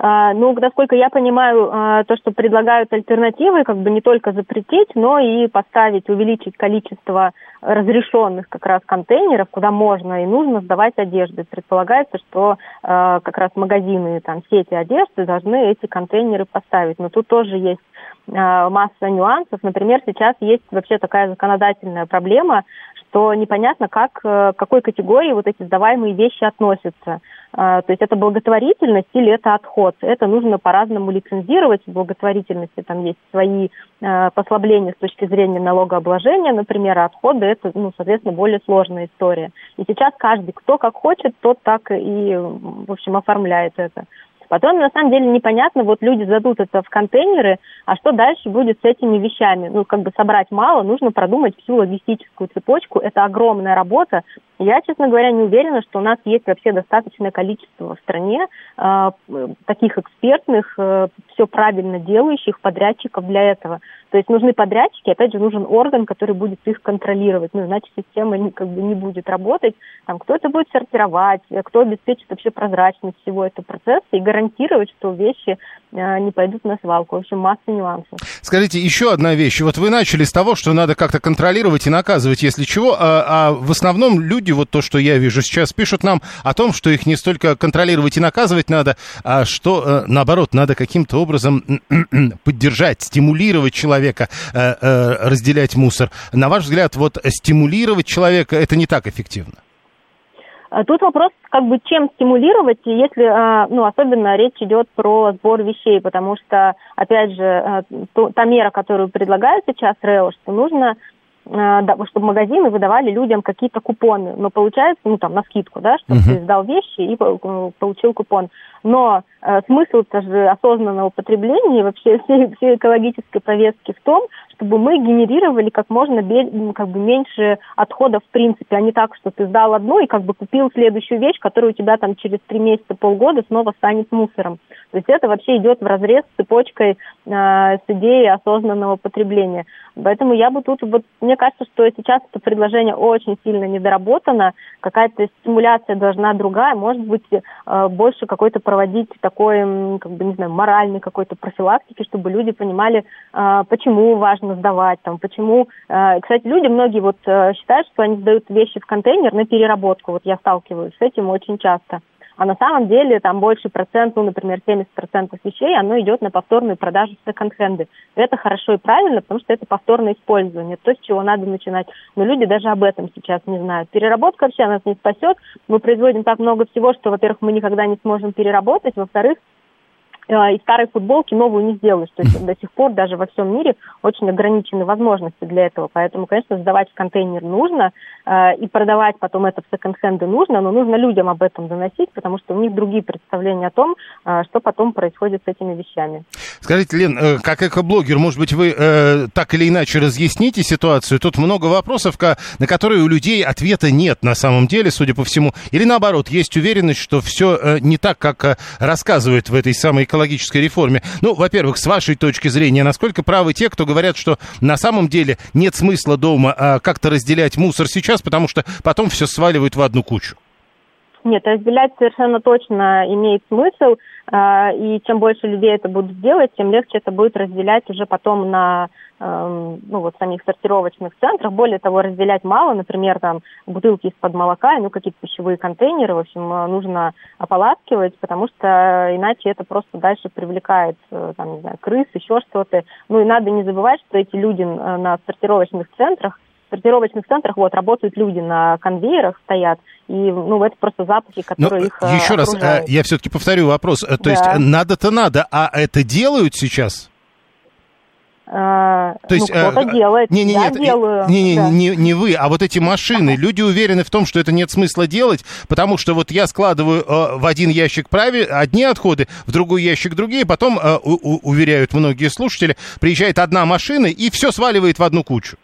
А, ну, насколько я понимаю, а, то, что предлагают альтернативы, как бы не только запретить, но и поставить, увеличить количество разрешенных как раз контейнеров, куда можно и нужно сдавать одежду. Предполагается, что а, как раз магазины, там, сети одежды должны эти контейнеры поставить. Но тут тоже есть масса нюансов. Например, сейчас есть вообще такая законодательная проблема, что непонятно, как, к какой категории вот эти сдаваемые вещи относятся. А, то есть это благотворительность или это отход. Это нужно по-разному лицензировать. В благотворительности там есть свои а, послабления с точки зрения налогообложения, например, а отходы это, ну, соответственно, более сложная история. И сейчас каждый, кто как хочет, тот так и, в общем, оформляет это. Потом, на самом деле, непонятно, вот люди задут это в контейнеры, а что дальше будет с этими вещами? Ну, как бы собрать мало, нужно продумать всю логистическую цепочку. Это огромная работа. Я, честно говоря, не уверена, что у нас есть вообще достаточное количество в стране э, таких экспертных, э, все правильно делающих подрядчиков для этого. То есть нужны подрядчики, опять же, нужен орган, который будет их контролировать. Ну, иначе система не, как бы не будет работать. Там, кто это будет сортировать, кто обеспечит вообще прозрачность всего этого процесса и гарантировать, что вещи э, не пойдут на свалку. В общем, масса нюансов. Скажите, еще одна вещь. Вот вы начали с того, что надо как-то контролировать и наказывать, если чего, а, а в основном люди, вот то, что я вижу сейчас, пишут нам о том, что их не столько контролировать и наказывать надо, а что, э, наоборот, надо каким-то образом поддержать, стимулировать человека человека э, э, разделять мусор. На ваш взгляд, вот стимулировать человека это не так эффективно? А тут вопрос, как бы чем стимулировать, если, а, ну, особенно речь идет про сбор вещей, потому что, опять же, э, та мера, которую предлагает сейчас РЭО, что нужно чтобы магазины выдавали людям какие-то купоны. Но получается, ну там на скидку, да, чтобы uh-huh. ты сдал вещи и получил купон. Но э, смысл-то же осознанного потребления вообще всей, всей экологической повестки в том, чтобы мы генерировали как можно как бы меньше отходов в принципе, а не так, что ты сдал одну и как бы купил следующую вещь, которая у тебя там через три месяца, полгода снова станет мусором. То есть это вообще идет в разрез с цепочкой э, с идеей осознанного потребления. Поэтому я бы тут, вот, мне кажется, что сейчас это предложение очень сильно недоработано, какая-то стимуляция должна другая, может быть, э, больше какой-то проводить такой, как бы, не знаю, моральный какой-то профилактики, чтобы люди понимали, э, почему важно сдавать, там, почему... Э, кстати, люди многие вот э, считают, что они сдают вещи в контейнер на переработку, вот я сталкиваюсь с этим очень часто а на самом деле там больше процент, ну, например, 70% вещей, оно идет на повторную продажу секонд-хенды. Это хорошо и правильно, потому что это повторное использование, то, с чего надо начинать. Но люди даже об этом сейчас не знают. Переработка вообще нас не спасет. Мы производим так много всего, что, во-первых, мы никогда не сможем переработать, во-вторых, из старой футболки новую не сделаешь. То есть до сих пор даже во всем мире очень ограничены возможности для этого. Поэтому, конечно, сдавать в контейнер нужно, э, и продавать потом это в секонд-хенды нужно, но нужно людям об этом доносить, потому что у них другие представления о том, э, что потом происходит с этими вещами. Скажите, Лен, как экоблогер, может быть, вы так или иначе разъясните ситуацию? Тут много вопросов, на которые у людей ответа нет на самом деле, судя по всему. Или наоборот, есть уверенность, что все не так, как рассказывают в этой самой экологии экологической реформе. Ну, во-первых, с вашей точки зрения, насколько правы те, кто говорят, что на самом деле нет смысла дома а, как-то разделять мусор сейчас, потому что потом все сваливают в одну кучу? Нет, разделять совершенно точно имеет смысл, а, и чем больше людей это будут делать, тем легче это будет разделять уже потом на Эм, ну, вот самих сортировочных центрах. Более того, разделять мало, например, там бутылки из-под молока, ну, какие-то пищевые контейнеры, в общем, э, нужно ополаскивать, потому что иначе это просто дальше привлекает, э, там, не знаю, крыс, еще что-то. Ну, и надо не забывать, что эти люди э, на сортировочных центрах, сортировочных центрах вот работают люди на конвейерах стоят, и ну это просто запахи, которые Но их Еще окружают. раз, я все-таки повторю вопрос, то да. есть надо-то надо, а это делают сейчас? А, То есть, ну, кто-то э, делает, не, не, я нет, делаю. Не, не, да. не, не вы, а вот эти машины. Люди уверены в том, что это нет смысла делать, потому что вот я складываю э, в один ящик прави одни отходы, в другой ящик другие, потом, э, у, уверяют многие слушатели, приезжает одна машина и все сваливает в одну кучу.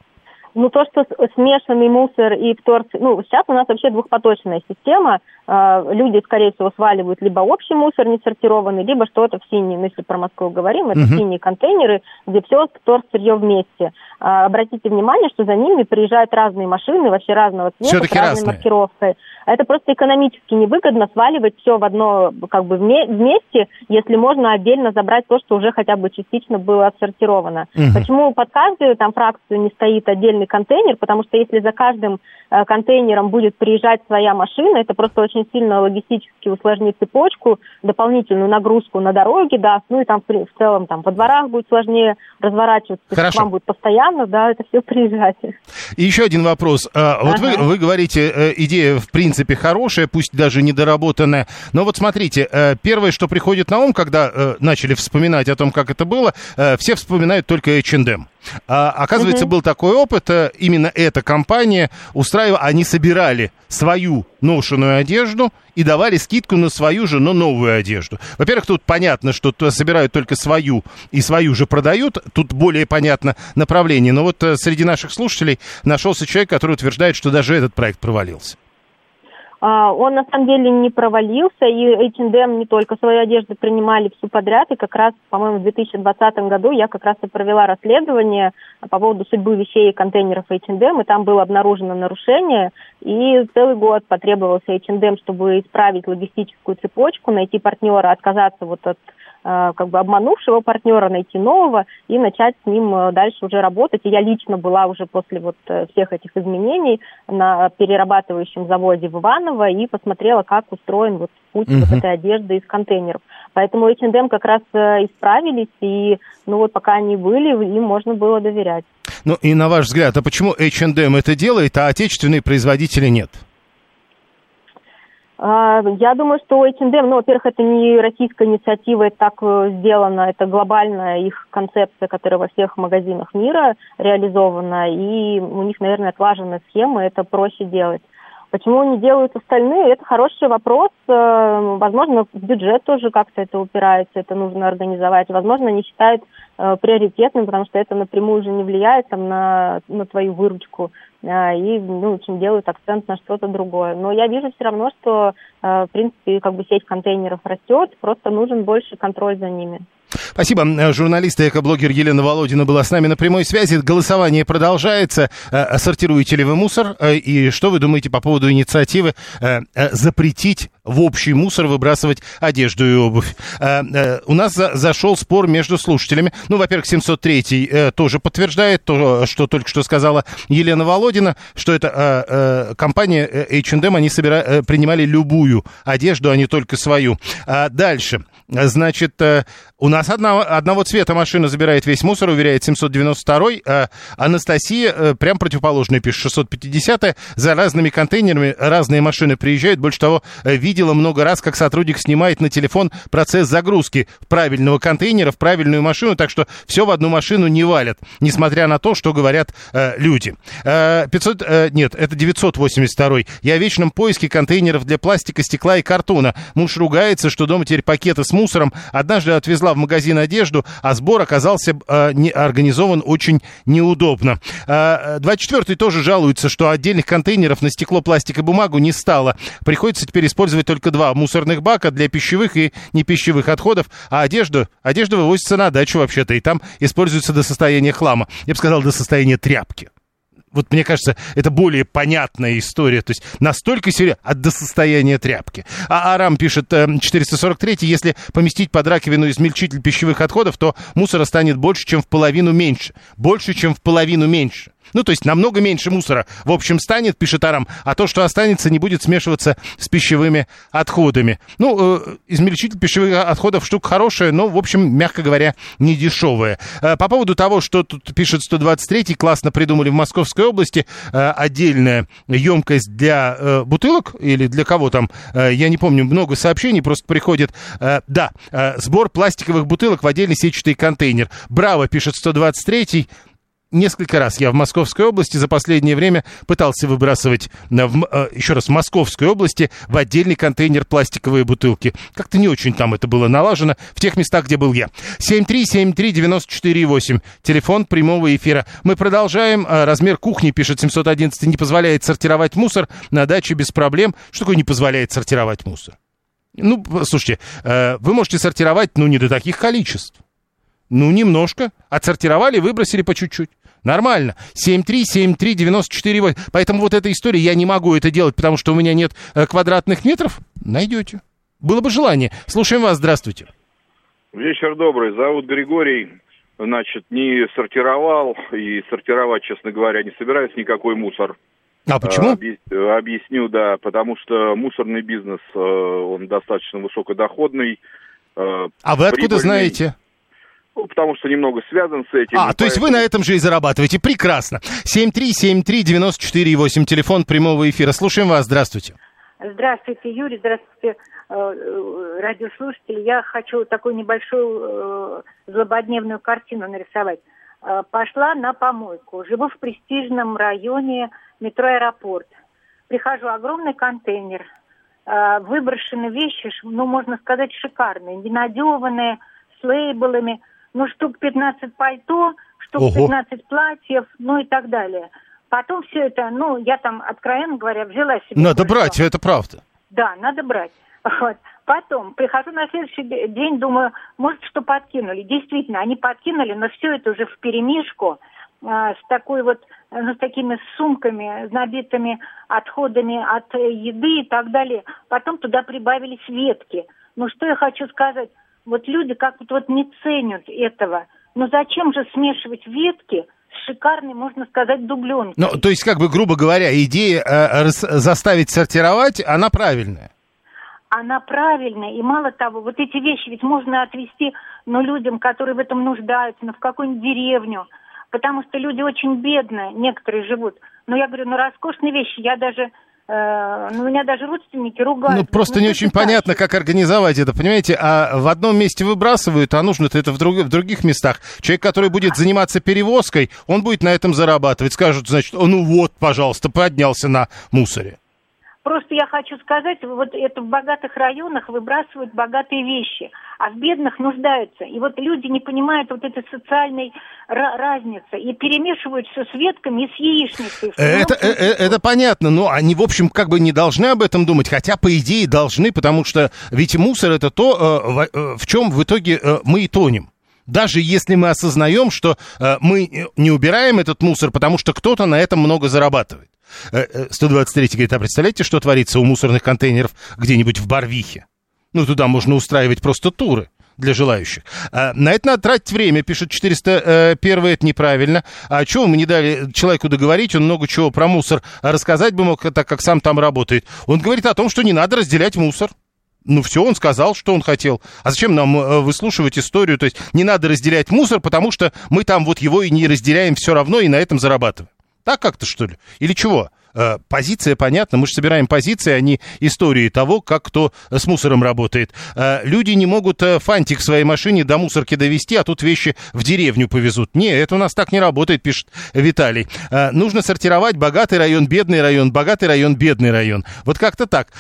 Ну, то, что смешанный мусор и втор... Ну, сейчас у нас вообще двухпоточная система. А, люди, скорее всего, сваливают либо общий мусор несортированный, либо что-то в синие, ну, если про Москву говорим, это uh-huh. синие контейнеры, где все вторсырье вместе. А, обратите внимание, что за ними приезжают разные машины, вообще разного цвета, с разной разные. маркировкой. Это просто экономически невыгодно сваливать все в одно, как бы вместе, если можно отдельно забрать то, что уже хотя бы частично было отсортировано. Угу. Почему под каждую там фракцию не стоит отдельный контейнер? Потому что если за каждым э, контейнером будет приезжать своя машина, это просто очень сильно логистически усложнит цепочку, дополнительную нагрузку на дороге даст, ну и там в, целом там во дворах будет сложнее разворачиваться, Хорошо. вам будет постоянно, да, это все приезжать. И еще один вопрос. А, вот ага. вы, вы говорите, э, идея в принципе хорошая, пусть даже недоработанная. Но вот смотрите, э, первое, что приходит на ум, когда э, начали вспоминать о том, как это было, э, все вспоминают только H&M. А, оказывается, угу. был такой опыт, именно эта компания устраивала, они собирали свою ношеную одежду и давали скидку на свою же, но новую одежду. Во-первых, тут понятно, что собирают только свою и свою же продают, тут более понятно направление. Но вот среди наших слушателей нашелся человек, который утверждает, что даже этот проект провалился. А, он на самом деле не провалился, и H&M не только свою одежду принимали всю подряд, и как раз, по-моему, в 2020 году я как раз и провела расследование по поводу судьбы вещей и контейнеров H&M, и там было обнаружено нарушение, и целый год потребовался H&M, чтобы исправить логистическую цепочку, найти партнера, отказаться вот от как бы обманувшего партнера, найти нового и начать с ним э, дальше уже работать. И я лично была уже после вот э, всех этих изменений на перерабатывающем заводе в Иваново и посмотрела, как устроен вот путь uh-huh. вот этой одежды из контейнеров. Поэтому H&M как раз исправились, и ну вот пока они были, им можно было доверять. Ну и на ваш взгляд, а почему H&M это делает, а отечественные производители нет? А, я думаю, что H&M, ну, во-первых, это не российская инициатива, это так э, сделано, это глобальная их концепция, которая во всех магазинах мира реализована, и у них, наверное, отлаженная схема, это проще делать. Почему не делают остальные? Это хороший вопрос. Э, возможно, в бюджет тоже как-то это упирается, это нужно организовать. Возможно, не считают приоритетным, потому что это напрямую уже не влияет там, на, на твою выручку. Э, и, ну, общем, делают акцент на что-то другое. Но я вижу все равно, что, в принципе, как бы сеть контейнеров растет, просто нужен больше контроль за ними. Спасибо. Журналист и экоблогер Елена Володина была с нами на прямой связи. Голосование продолжается. Э, сортируете ли вы мусор? Э, и что вы думаете по поводу инициативы э, запретить в общий мусор выбрасывать одежду и обувь? У нас зашел спор между слушателями. Ну, во-первых, 703 тоже подтверждает то, что только что сказала Елена Володина, что это компания H&M, они собира... принимали любую одежду, а не только свою. Дальше. Значит, у нас одного, одного цвета машина забирает весь мусор, уверяет 792-й. А Анастасия, э, прям противоположная, пишет 650-я. За разными контейнерами разные машины приезжают. Больше того, э, видела много раз, как сотрудник снимает на телефон процесс загрузки правильного контейнера в правильную машину, так что все в одну машину не валят, несмотря на то, что говорят э, люди. Э, 500, э, нет, это 982-й. Я в вечном поиске контейнеров для пластика, стекла и картона. Муж ругается, что дома теперь пакеты с мусором. Однажды отвезла в магазин одежду, а сбор оказался э, не, организован очень неудобно. Э, 24-й тоже жалуется, что отдельных контейнеров на стекло, пластик и бумагу не стало. Приходится теперь использовать только два мусорных бака для пищевых и непищевых отходов, а одежда, одежда вывозится на дачу вообще-то, и там используется до состояния хлама. Я бы сказал, до состояния тряпки вот мне кажется, это более понятная история. То есть настолько серьезно, от до состояния тряпки. А Арам пишет, 443, э, если поместить под раковину измельчитель пищевых отходов, то мусора станет больше, чем в половину меньше. Больше, чем в половину меньше. Ну, то есть намного меньше мусора, в общем, станет, пишет Арам, а то, что останется, не будет смешиваться с пищевыми отходами. Ну, э, измельчитель пищевых отходов штука хорошая, но, в общем, мягко говоря, не дешевая. Э, по поводу того, что тут пишет 123-й, классно придумали в Московской области, э, отдельная емкость для э, бутылок или для кого там, э, я не помню, много сообщений просто приходит. Э, да, э, сбор пластиковых бутылок в отдельный сетчатый контейнер. Браво, пишет 123-й несколько раз я в Московской области за последнее время пытался выбрасывать, в, э, еще раз, в Московской области в отдельный контейнер пластиковые бутылки. Как-то не очень там это было налажено в тех местах, где был я. 7373948, телефон прямого эфира. Мы продолжаем. Э, размер кухни, пишет 711, не позволяет сортировать мусор на даче без проблем. Что такое не позволяет сортировать мусор? Ну, слушайте, э, вы можете сортировать, ну, не до таких количеств. Ну, немножко. Отсортировали, выбросили по чуть-чуть. Нормально. 7373948. Поэтому вот эта история, я не могу это делать, потому что у меня нет э, квадратных метров. Найдете. Было бы желание. Слушаем вас. Здравствуйте. Вечер добрый. Зовут Григорий. Значит, не сортировал и сортировать, честно говоря, не собираюсь никакой мусор. А почему? Объясню, да, потому что мусорный бизнес, э, он достаточно высокодоходный. Э, а вы откуда знаете? Ну, потому что немного связан с этим. А, то поэтому... есть вы на этом же и зарабатываете. Прекрасно. 7373948, телефон прямого эфира. Слушаем вас. Здравствуйте. Здравствуйте, Юрий. Здравствуйте, э, э, радиослушатели. Я хочу такую небольшую э, злободневную картину нарисовать. Пошла на помойку. Живу в престижном районе метро «Аэропорт». Прихожу, огромный контейнер. Выброшены вещи, ну, можно сказать, шикарные, ненадеванные, с лейблами – ну, штук 15 пальто, штук Ого. 15 платьев, ну и так далее. Потом все это, ну, я там, откровенно говоря, взяла себе... Надо брать, это правда. Да, надо брать. Вот. Потом прихожу на следующий день, думаю, может, что подкинули. Действительно, они подкинули, но все это уже в перемешку а, с такой вот, ну, с такими сумками, набитыми отходами от еды и так далее. Потом туда прибавились ветки. Ну, что я хочу сказать? Вот люди как-то вот не ценят этого. Но зачем же смешивать ветки с шикарной, можно сказать, дубленкой? Ну, то есть, как бы, грубо говоря, идея э, заставить сортировать, она правильная? Она правильная. И мало того, вот эти вещи ведь можно отвезти, ну, людям, которые в этом нуждаются, ну, в какую-нибудь деревню. Потому что люди очень бедные, некоторые живут. Но я говорю, ну, роскошные вещи. Я даже ну, меня даже родственники ругают. Ну, просто ну, не очень понятно, как организовать это, понимаете? А в одном месте выбрасывают, а нужно это в, друг, в других местах. Человек, который будет заниматься перевозкой, он будет на этом зарабатывать. Скажут, значит, ну вот, пожалуйста, поднялся на мусоре. Просто я хочу сказать, вот это в богатых районах выбрасывают богатые вещи, а в бедных нуждаются. И вот люди не понимают вот этой социальной разницы и перемешивают все с ветками и с яичницей. Это, это, э, это понятно, но они, в общем, как бы не должны об этом думать, хотя, по идее, должны, потому что ведь мусор это то, э, в чем в итоге мы и тонем. Даже если мы осознаем, что э, мы не убираем этот мусор, потому что кто-то на этом много зарабатывает. 123 э, говорит, а представляете, что творится у мусорных контейнеров где-нибудь в Барвихе? Ну, туда можно устраивать просто туры для желающих. А, на это надо тратить время, пишет 401, это неправильно. А чего мы не дали человеку договорить, он много чего про мусор рассказать бы мог, так как сам там работает. Он говорит о том, что не надо разделять мусор. Ну, все, он сказал, что он хотел. А зачем нам э, выслушивать историю? То есть не надо разделять мусор, потому что мы там вот его и не разделяем все равно, и на этом зарабатываем. Так как-то, что ли? Или чего? Э, позиция понятна, мы же собираем позиции, а не истории того, как кто с мусором работает. Э, люди не могут э, фантик в своей машине до мусорки довести, а тут вещи в деревню повезут. Не, это у нас так не работает, пишет Виталий. Нужно сортировать богатый район, бедный район, богатый район, бедный район. Вот как-то так.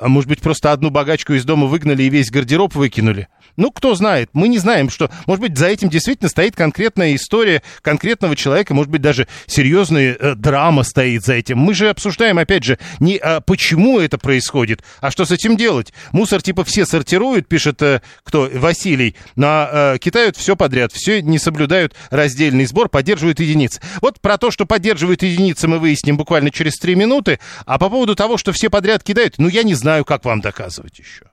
Может быть, просто одну богачку из дома выгнали и весь гардероб выкинули? Ну, кто знает, мы не знаем, что, может быть, за этим действительно стоит конкретная история конкретного человека, может быть, даже серьезная э, драма стоит за этим. Мы же обсуждаем, опять же, не а, почему это происходит, а что с этим делать. Мусор типа все сортируют, пишет э, кто, Василий, на э, китают все подряд, все не соблюдают раздельный сбор, поддерживают единицы. Вот про то, что поддерживают единицы, мы выясним буквально через три минуты, а по поводу того, что все подряд кидают, ну, я не знаю, как вам доказывать еще.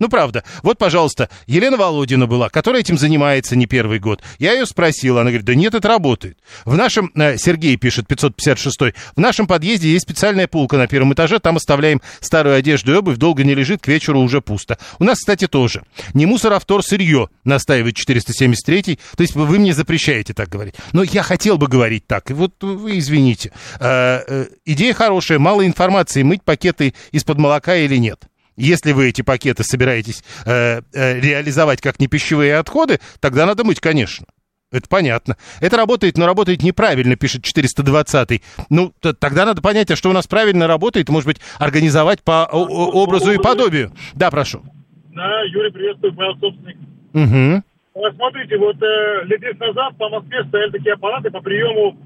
Ну, правда. Вот, пожалуйста, Елена Володина была, которая этим занимается не первый год. Я ее спросил, она говорит, да нет, это работает. В нашем, э, Сергей пишет, 556 в нашем подъезде есть специальная полка на первом этаже, там оставляем старую одежду и обувь, долго не лежит, к вечеру уже пусто. У нас, кстати, тоже. Не мусор, а втор сырье, настаивает 473 То есть вы мне запрещаете так говорить. Но я хотел бы говорить так, и вот вы извините. Э, э, идея хорошая, мало информации, мыть пакеты из-под молока или нет. Если вы эти пакеты собираетесь э, э, реализовать как непищевые отходы, тогда надо мыть, конечно. Это понятно. Это работает, но работает неправильно, пишет 420-й. Ну, тогда надо понять, а что у нас правильно работает, может быть, организовать по образу и подобию. Да, прошу. Да, Юрий, приветствую, моя собственник. Угу. Смотрите, вот э, лет 10 назад по Москве стояли такие аппараты по приему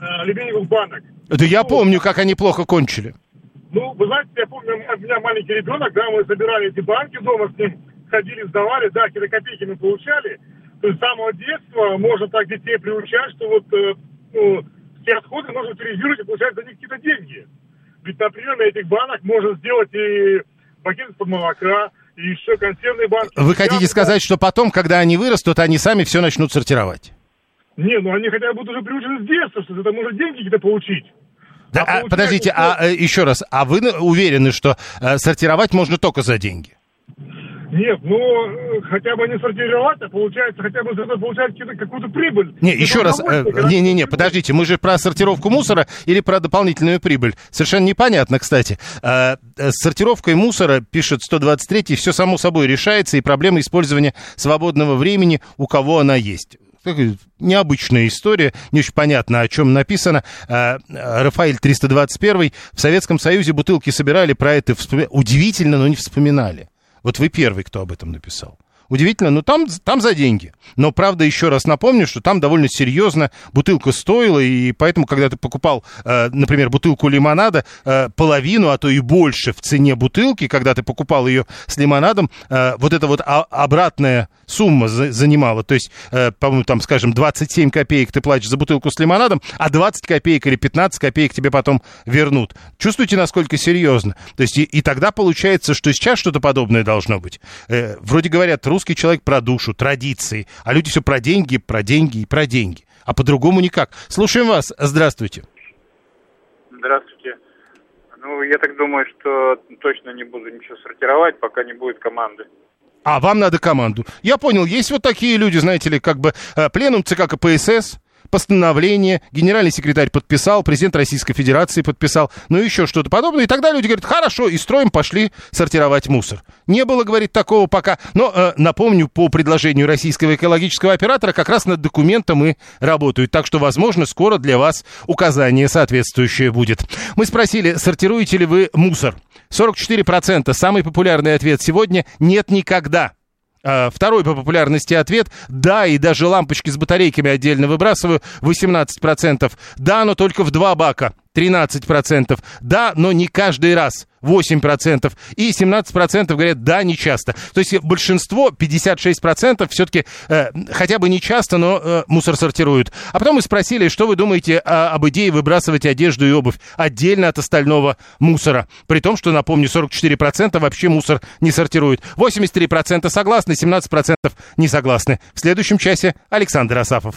э, лебедевых банок. Это я помню, как они плохо кончили. Ну, вы знаете, я помню, у меня маленький ребенок, да, мы собирали эти банки дома с ним, ходили, сдавали, да, какие-то копейки мы получали. То есть с самого детства можно так детей приучать, что вот э, ну, все отходы можно утилизировать и получать за них какие-то деньги. Ведь, например, на этих банах можно сделать и пакет из-под молока, и еще консервные банки. Вы хотите сказать, что потом, когда они вырастут, они сами все начнут сортировать? Не, ну они хотя бы будут уже приучены с детства, что это можно деньги какие-то получить. Да, а, а подождите, а э, еще раз, а вы уверены, что э, сортировать можно только за деньги? Нет, ну хотя бы не сортировать, а получается хотя бы за это получать какую-то прибыль. Не, еще раз, э, не-не-не, подождите, мы же про сортировку мусора или про дополнительную прибыль? Совершенно непонятно, кстати. Э, с сортировкой мусора, пишет 123, все само собой решается, и проблема использования свободного времени, у кого она есть необычная история, не очень понятно, о чем написано. А, Рафаэль 321 в Советском Союзе бутылки собирали, про это вспоминали. Удивительно, но не вспоминали. Вот вы первый, кто об этом написал. Удивительно, но там, там за деньги. Но, правда, еще раз напомню, что там довольно серьезно бутылка стоила, и поэтому, когда ты покупал, э, например, бутылку лимонада, э, половину, а то и больше в цене бутылки, когда ты покупал ее с лимонадом, э, вот эта вот обратная сумма за, занимала. То есть, э, по-моему, там, скажем, 27 копеек ты платишь за бутылку с лимонадом, а 20 копеек или 15 копеек тебе потом вернут. Чувствуете, насколько серьезно? То есть, и, и тогда получается, что сейчас что-то подобное должно быть. Э, вроде говорят, русский человек про душу, традиции, а люди все про деньги, про деньги и про деньги. А по-другому никак. Слушаем вас. Здравствуйте. Здравствуйте. Ну, я так думаю, что точно не буду ничего сортировать, пока не будет команды. А вам надо команду. Я понял, есть вот такие люди, знаете ли, как бы э, пленум ЦК КПСС, постановление, генеральный секретарь подписал, президент Российской Федерации подписал, ну еще что-то подобное. И тогда люди говорят, хорошо, и строим, пошли сортировать мусор. Не было, говорит, такого пока. Но э, напомню, по предложению российского экологического оператора как раз над документом и работают. Так что, возможно, скоро для вас указание соответствующее будет. Мы спросили, сортируете ли вы мусор? 44%. Самый популярный ответ сегодня – нет никогда. А, Второй по популярности ответ – да, и даже лампочки с батарейками отдельно выбрасываю, 18%. Да, но только в два бака, 13%. Да, но не каждый раз, 8%. И 17% говорят «да, не часто». То есть большинство, 56%, все-таки э, хотя бы не часто, но э, мусор сортируют. А потом мы спросили, что вы думаете о, об идее выбрасывать одежду и обувь отдельно от остального мусора. При том, что, напомню, 44% вообще мусор не сортируют. 83% согласны, 17% не согласны. В следующем часе Александр Асафов.